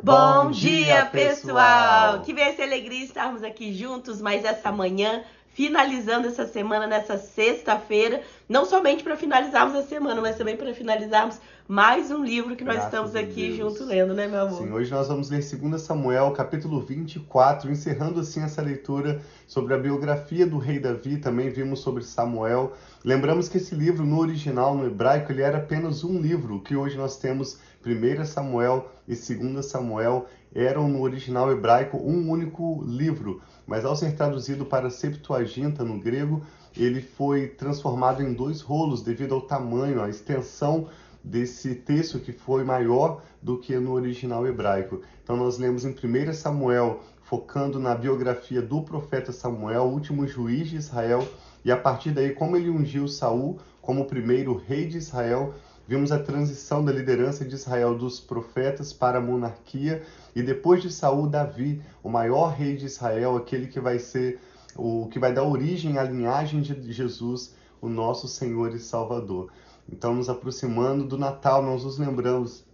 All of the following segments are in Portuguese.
Bom dia, pessoal! Que essa alegria estarmos aqui juntos mais essa manhã, finalizando essa semana nessa sexta-feira, não somente para finalizarmos a semana, mas também para finalizarmos mais um livro que nós Graças estamos a aqui junto lendo, né, meu amor? Sim, hoje nós vamos ler 2 Samuel, capítulo 24, encerrando assim essa leitura sobre a biografia do rei Davi, também vimos sobre Samuel. Lembramos que esse livro, no original, no hebraico, ele era apenas um livro, que hoje nós temos 1 Samuel e 2 Samuel, eram no original hebraico um único livro, mas ao ser traduzido para Septuaginta no grego, ele foi transformado em dois rolos devido ao tamanho, à extensão desse texto que foi maior do que no original hebraico. Então nós lemos em 1 Samuel, focando na biografia do profeta Samuel, último juiz de Israel, e a partir daí como ele ungiu Saul como o primeiro rei de Israel, vimos a transição da liderança de Israel dos profetas para a monarquia e depois de Saul, Davi, o maior rei de Israel, aquele que vai ser o que vai dar origem à linhagem de Jesus, o nosso Senhor e Salvador. Então, nos aproximando do Natal, nós nos lembramos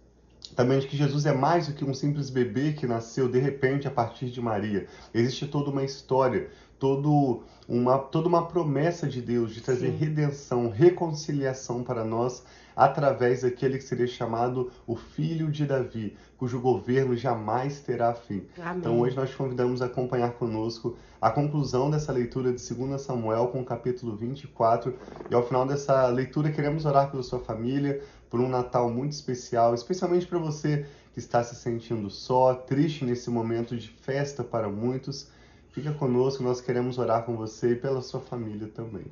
também de que Jesus é mais do que um simples bebê que nasceu de repente a partir de Maria. Existe toda uma história, todo uma, toda uma promessa de Deus de trazer Sim. redenção, reconciliação para nós através daquele que seria chamado o Filho de Davi, cujo governo jamais terá fim. Amém. Então hoje nós te convidamos a acompanhar conosco a conclusão dessa leitura de 2 Samuel com o capítulo 24 e ao final dessa leitura queremos orar pela sua família, por um Natal muito especial, especialmente para você que está se sentindo só, triste nesse momento de festa para muitos. Fica conosco, nós queremos orar com você e pela sua família também.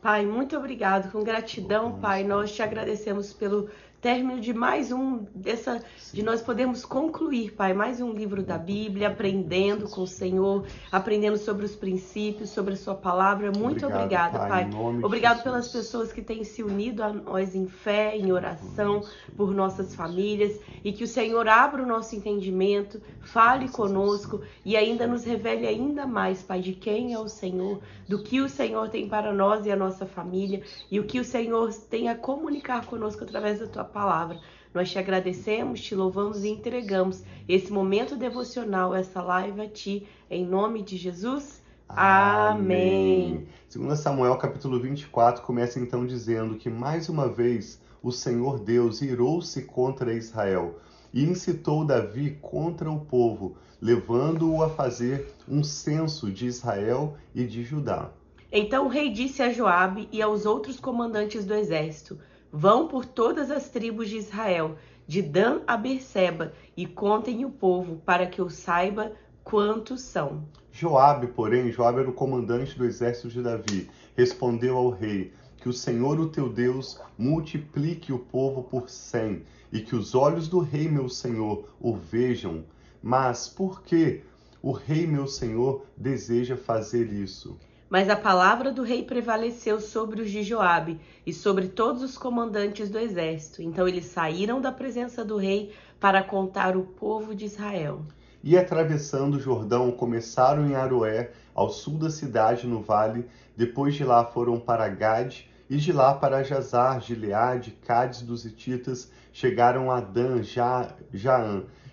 Pai, muito obrigado. Com gratidão, Pai, nós te agradecemos pelo término de mais um dessa de nós podermos concluir, Pai, mais um livro da Bíblia, aprendendo com o Senhor, aprendendo sobre os princípios, sobre a sua palavra. Muito Obrigado, obrigada, Pai. de Obrigado pelas pessoas que têm se unido a nós em fé, em oração, por nossas famílias e que o Senhor abra o nosso entendimento, fale conosco e ainda nos revele ainda mais, Pai, de quem é o Senhor, do que o Senhor tem para nós e a nossa família e o que o Senhor tem a comunicar conosco através da tua palavra. Nós te agradecemos, te louvamos e entregamos esse momento devocional, essa live a ti, em nome de Jesus. Amém. 2 Samuel capítulo 24 começa então dizendo que mais uma vez o Senhor Deus irou-se contra Israel e incitou Davi contra o povo, levando-o a fazer um censo de Israel e de Judá. Então o rei disse a Joabe e aos outros comandantes do exército: Vão por todas as tribos de Israel, de Dan a Berseba, e contem o povo, para que eu saiba quantos são. Joabe, porém, Joabe era o comandante do exército de Davi, respondeu ao rei: Que o Senhor, o teu Deus, multiplique o povo por cem, e que os olhos do rei, meu senhor, o vejam. Mas por que o rei, meu senhor, deseja fazer isso? Mas a palavra do rei prevaleceu sobre os de Joabe e sobre todos os comandantes do exército. Então eles saíram da presença do rei para contar o povo de Israel. E atravessando o Jordão, começaram em Aroé, ao sul da cidade, no vale. Depois de lá foram para Gade, e de lá para Jazar, Gileade, Cádiz dos Hititas, chegaram a Dan, Ja-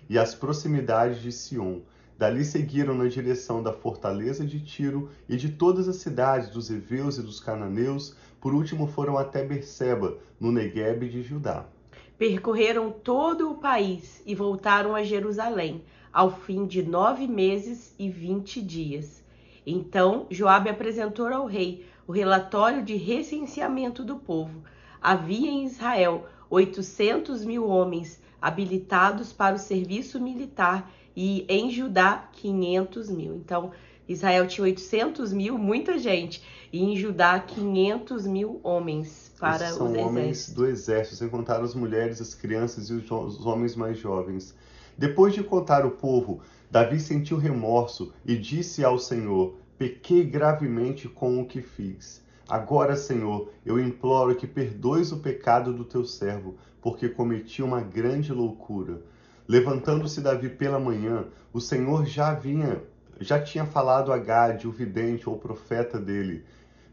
e as proximidades de Sion. Dali seguiram na direção da fortaleza de Tiro e de todas as cidades dos heveus e dos cananeus. Por último foram até Berseba, no Neguebe de Judá. Percorreram todo o país e voltaram a Jerusalém, ao fim de nove meses e vinte dias. Então Joabe apresentou ao rei o relatório de recenseamento do povo. Havia em Israel oitocentos mil homens habilitados para o serviço militar e em Judá quinhentos mil. Então Israel tinha 800 mil, muita gente, e em Judá 500 mil homens para Esses são os homens do exército, sem contar as mulheres, as crianças e os, os homens mais jovens. Depois de contar o povo, Davi sentiu remorso e disse ao Senhor: Pequei gravemente com o que fiz. Agora, Senhor, eu imploro que perdoes o pecado do teu servo, porque cometi uma grande loucura. Levantando-se Davi pela manhã, o Senhor já vinha, já tinha falado a Gade, o vidente ou profeta dele.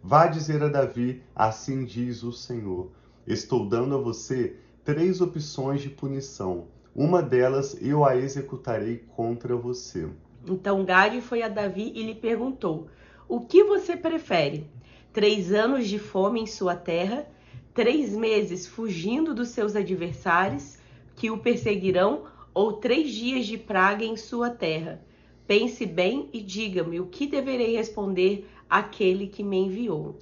Vá dizer a Davi: Assim diz o Senhor: Estou dando a você três opções de punição. uma delas eu a executarei contra você. Então Gade foi a Davi e lhe perguntou: O que você prefere? Três anos de fome em sua terra, três meses fugindo dos seus adversários que o perseguirão, ou três dias de praga em sua terra? Pense bem e diga-me o que deverei responder àquele que me enviou.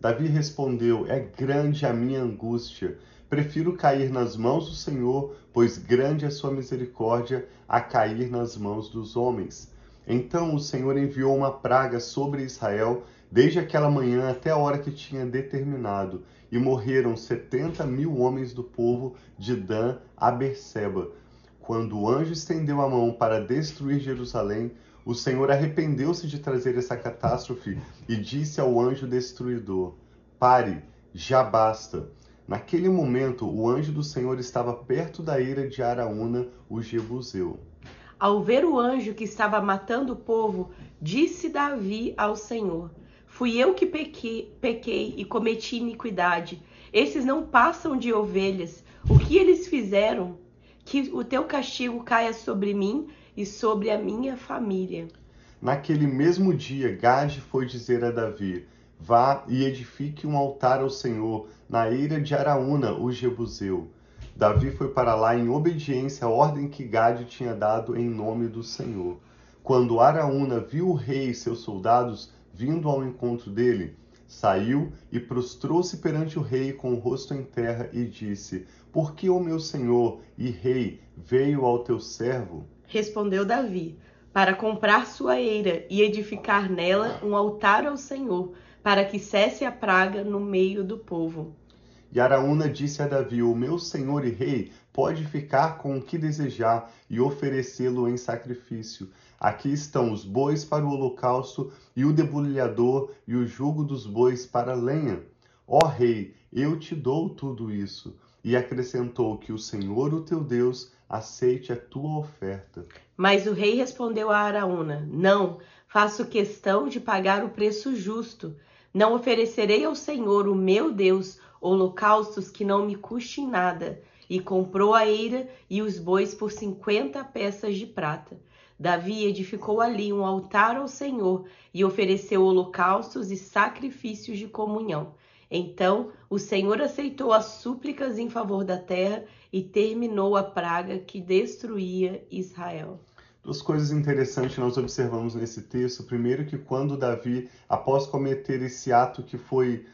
Davi respondeu: É grande a minha angústia Prefiro cair nas mãos do Senhor, pois grande é sua misericórdia, a cair nas mãos dos homens. Então o Senhor enviou uma praga sobre Israel, desde aquela manhã até a hora que tinha determinado, e morreram setenta mil homens do povo de Dan a Berseba. Quando o anjo estendeu a mão para destruir Jerusalém, o Senhor arrependeu-se de trazer essa catástrofe e disse ao anjo destruidor: Pare, já basta. Naquele momento, o anjo do Senhor estava perto da ira de Araúna, o Jebuseu. Ao ver o anjo que estava matando o povo, disse Davi ao Senhor: Fui eu que pequei, pequei e cometi iniquidade. Esses não passam de ovelhas. O que eles fizeram? Que o teu castigo caia sobre mim e sobre a minha família. Naquele mesmo dia, Gade foi dizer a Davi: Vá e edifique um altar ao Senhor na eira de Araúna, o Jebuseu. Davi foi para lá em obediência à ordem que Gade tinha dado em nome do Senhor. Quando Araúna viu o rei e seus soldados vindo ao encontro dele, saiu e prostrou-se perante o rei com o rosto em terra e disse: Por que o meu senhor e rei veio ao teu servo? Respondeu Davi: Para comprar sua eira e edificar nela um altar ao Senhor para que cesse a praga no meio do povo. E Araúna disse a Davi: O meu senhor e rei pode ficar com o que desejar e oferecê-lo em sacrifício. Aqui estão os bois para o holocausto, e o debulhador e o jugo dos bois para a lenha. Ó rei, eu te dou tudo isso. E acrescentou que o Senhor, o teu Deus, aceite a tua oferta. Mas o rei respondeu a Araúna: Não, faço questão de pagar o preço justo. Não oferecerei ao Senhor, o meu Deus, holocaustos que não me custem nada. E comprou a eira e os bois por cinquenta peças de prata. Davi edificou ali um altar ao Senhor e ofereceu holocaustos e sacrifícios de comunhão. Então o Senhor aceitou as súplicas em favor da terra e terminou a praga que destruía Israel. Duas coisas interessantes nós observamos nesse texto. Primeiro, que quando Davi, após cometer esse ato que foi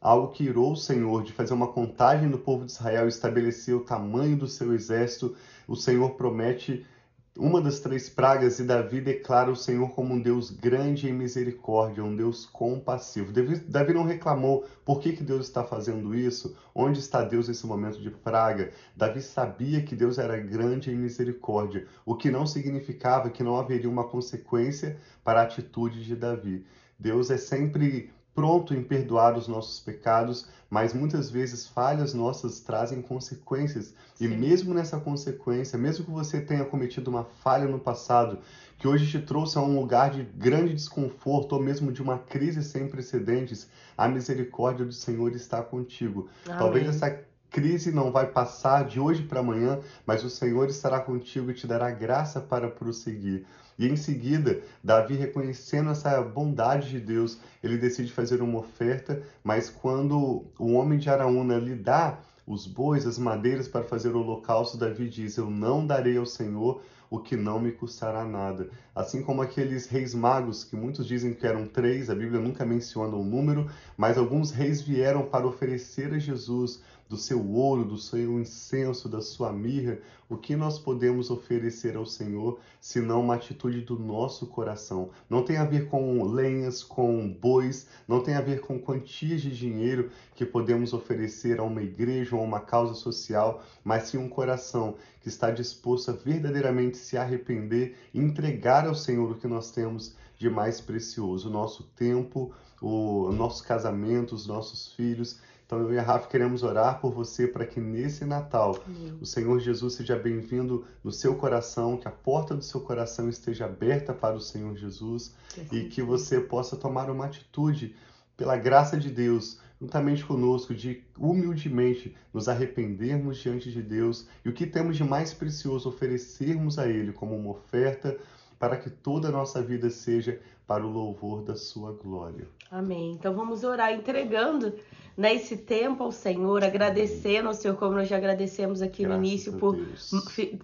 algo que irou o Senhor, de fazer uma contagem do povo de Israel e estabelecer o tamanho do seu exército, o Senhor promete uma das três pragas e Davi declara o Senhor como um Deus grande em misericórdia, um Deus compassivo. Davi, Davi não reclamou por que, que Deus está fazendo isso, onde está Deus nesse momento de praga. Davi sabia que Deus era grande em misericórdia, o que não significava que não haveria uma consequência para a atitude de Davi. Deus é sempre pronto em perdoar os nossos pecados, mas muitas vezes falhas nossas trazem consequências. Sim. E mesmo nessa consequência, mesmo que você tenha cometido uma falha no passado, que hoje te trouxe a um lugar de grande desconforto ou mesmo de uma crise sem precedentes, a misericórdia do Senhor está contigo. Amém. Talvez essa crise não vai passar de hoje para amanhã, mas o Senhor estará contigo e te dará graça para prosseguir. E em seguida, Davi, reconhecendo essa bondade de Deus, ele decide fazer uma oferta, mas quando o homem de Araúna lhe dá os bois, as madeiras para fazer o holocausto, Davi diz: Eu não darei ao Senhor o que não me custará nada. Assim como aqueles reis magos, que muitos dizem que eram três, a Bíblia nunca menciona o número, mas alguns reis vieram para oferecer a Jesus do seu ouro, do seu incenso, da sua mirra, o que nós podemos oferecer ao Senhor, senão uma atitude do nosso coração. Não tem a ver com lenhas, com bois, não tem a ver com quantias de dinheiro que podemos oferecer a uma igreja ou a uma causa social, mas sim um coração que está disposto a verdadeiramente se arrepender e entregar ao Senhor o que nós temos de mais precioso, o nosso tempo, o nosso casamento, os nossos filhos então eu e a Rafa queremos orar por você para que nesse Natal Amém. o Senhor Jesus seja bem-vindo no seu coração, que a porta do seu coração esteja aberta para o Senhor Jesus que e que você possa tomar uma atitude pela graça de Deus juntamente conosco, de humildemente nos arrependermos diante de Deus e o que temos de mais precioso oferecermos a Ele como uma oferta para que toda a nossa vida seja para o louvor da sua glória. Amém. Então vamos orar entregando nesse né, tempo ao Senhor, agradecendo ao Senhor, como nós já agradecemos aqui Graças no início, por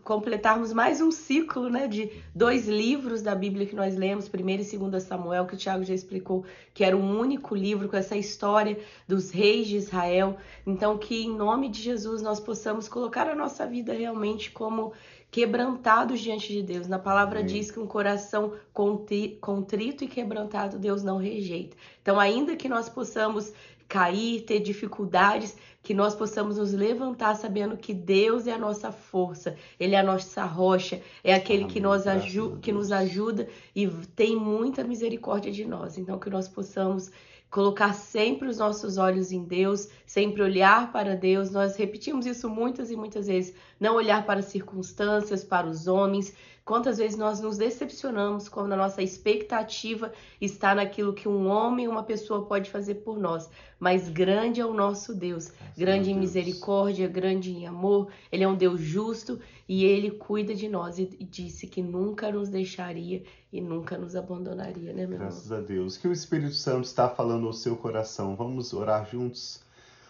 completarmos mais um ciclo né, de dois livros da Bíblia que nós lemos, 1 e 2 Samuel, que o Tiago já explicou que era um único livro com essa história dos reis de Israel. Então, que em nome de Jesus nós possamos colocar a nossa vida realmente como quebrantados diante de Deus. Na palavra Amém. diz que um coração contrito e quebrantado Deus não rejeita. Então, ainda que nós possamos cair, ter dificuldades, que nós possamos nos levantar sabendo que Deus é a nossa força, Ele é a nossa rocha, é aquele Amém. que, nós que nos ajuda e tem muita misericórdia de nós. Então, que nós possamos colocar sempre os nossos olhos em Deus, sempre olhar para Deus. Nós repetimos isso muitas e muitas vezes, não olhar para as circunstâncias, para os homens. Quantas vezes nós nos decepcionamos quando a nossa expectativa está naquilo que um homem, uma pessoa pode fazer por nós. Mas grande é o nosso Deus, grande em misericórdia, grande em amor. Ele é um Deus justo e ele cuida de nós e disse que nunca nos deixaria e nunca nos abandonaria, né, meu Graças irmão? a Deus. Que o Espírito Santo está falando ao seu coração. Vamos orar juntos?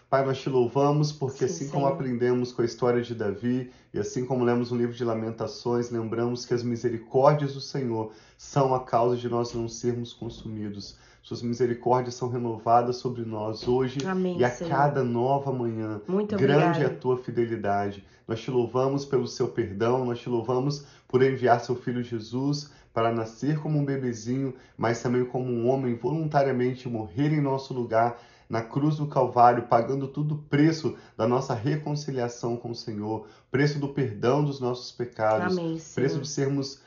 Pai, nós te louvamos porque Sim, assim Senhor. como aprendemos com a história de Davi e assim como lemos no livro de Lamentações, lembramos que as misericórdias do Senhor são a causa de nós não sermos consumidos. Suas misericórdias são renovadas sobre nós hoje Amém, e a Senhor. cada nova manhã. Muito Grande é a tua fidelidade. Nós te louvamos pelo seu perdão, nós te louvamos por enviar seu filho Jesus para nascer como um bebezinho, mas também como um homem voluntariamente morrer em nosso lugar na cruz do Calvário, pagando tudo o preço da nossa reconciliação com o Senhor, preço do perdão dos nossos pecados, Amém, preço de sermos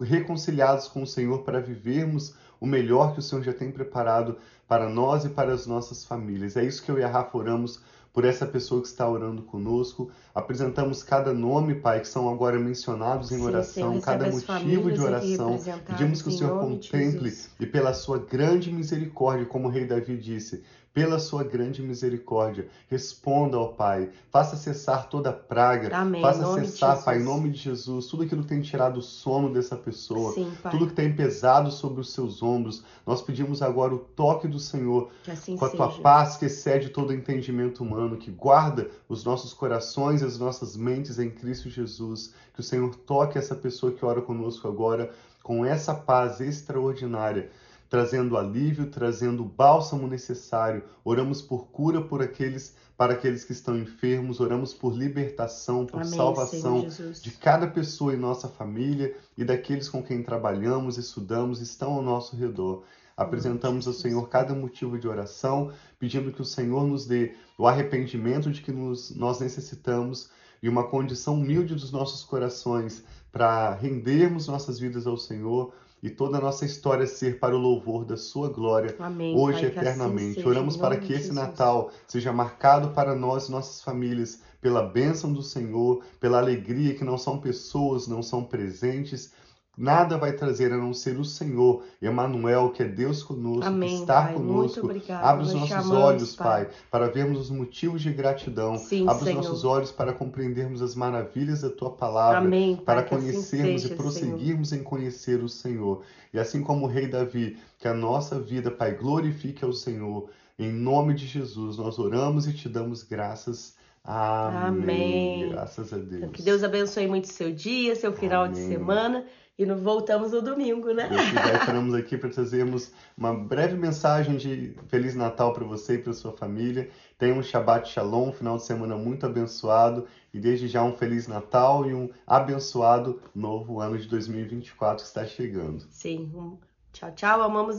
reconciliados com o Senhor para vivermos o melhor que o Senhor já tem preparado para nós e para as nossas famílias. É isso que eu e a Rafa oramos por essa pessoa que está orando conosco. Apresentamos cada nome, Pai, que são agora mencionados em sim, oração, Senhor, cada motivo de oração. Pedimos que o Senhor contemple e pela sua grande misericórdia, como o rei Davi disse, pela sua grande misericórdia. Responda ao Pai, faça cessar toda praga, Amém. faça cessar, Pai, em nome de Jesus, tudo aquilo que tem tirado o sono dessa pessoa, Sim, tudo que tem pesado sobre os seus ombros. Nós pedimos agora o toque do Senhor assim com a tua paz que excede todo entendimento humano, que guarda os nossos corações e as nossas mentes em Cristo Jesus. Que o Senhor toque essa pessoa que ora conosco agora com essa paz extraordinária trazendo alívio, trazendo o bálsamo necessário. Oramos por cura por aqueles para aqueles que estão enfermos, oramos por libertação, por Amém, salvação de cada pessoa em nossa família e daqueles com quem trabalhamos, estudamos, estão ao nosso redor. Apresentamos ao Senhor cada motivo de oração, pedindo que o Senhor nos dê o arrependimento de que nos, nós necessitamos e uma condição humilde dos nossos corações para rendermos nossas vidas ao Senhor, e toda a nossa história ser para o louvor da sua glória, Amém, hoje e assim eternamente. Assim Oramos para que esse Natal seja marcado para nós e nossas famílias pela bênção do Senhor, pela alegria que não são pessoas, não são presentes, Nada vai trazer a não ser o Senhor, Emmanuel, que é Deus conosco, Amém, que está pai. conosco. Abre os nossos chamamos, olhos, pai. pai, para vermos os motivos de gratidão. Sim, Abre Senhor. os nossos olhos para compreendermos as maravilhas da tua palavra, Amém, para pai, conhecermos assim e prosseguirmos Senhor. em conhecer o Senhor. E assim como o rei Davi, que a nossa vida, Pai, glorifique ao Senhor. Em nome de Jesus, nós oramos e te damos graças. Amém. Amém. Graças a Deus. Então, que Deus abençoe muito seu dia, seu final Amém. de semana. E não voltamos no domingo, né? Quiser, estaremos aqui para trazermos uma breve mensagem de Feliz Natal para você e para sua família. Tenha um Shabbat Shalom, um final de semana muito abençoado. E desde já um Feliz Natal e um abençoado novo ano de 2024 que está chegando. Sim. Tchau, tchau. Amamos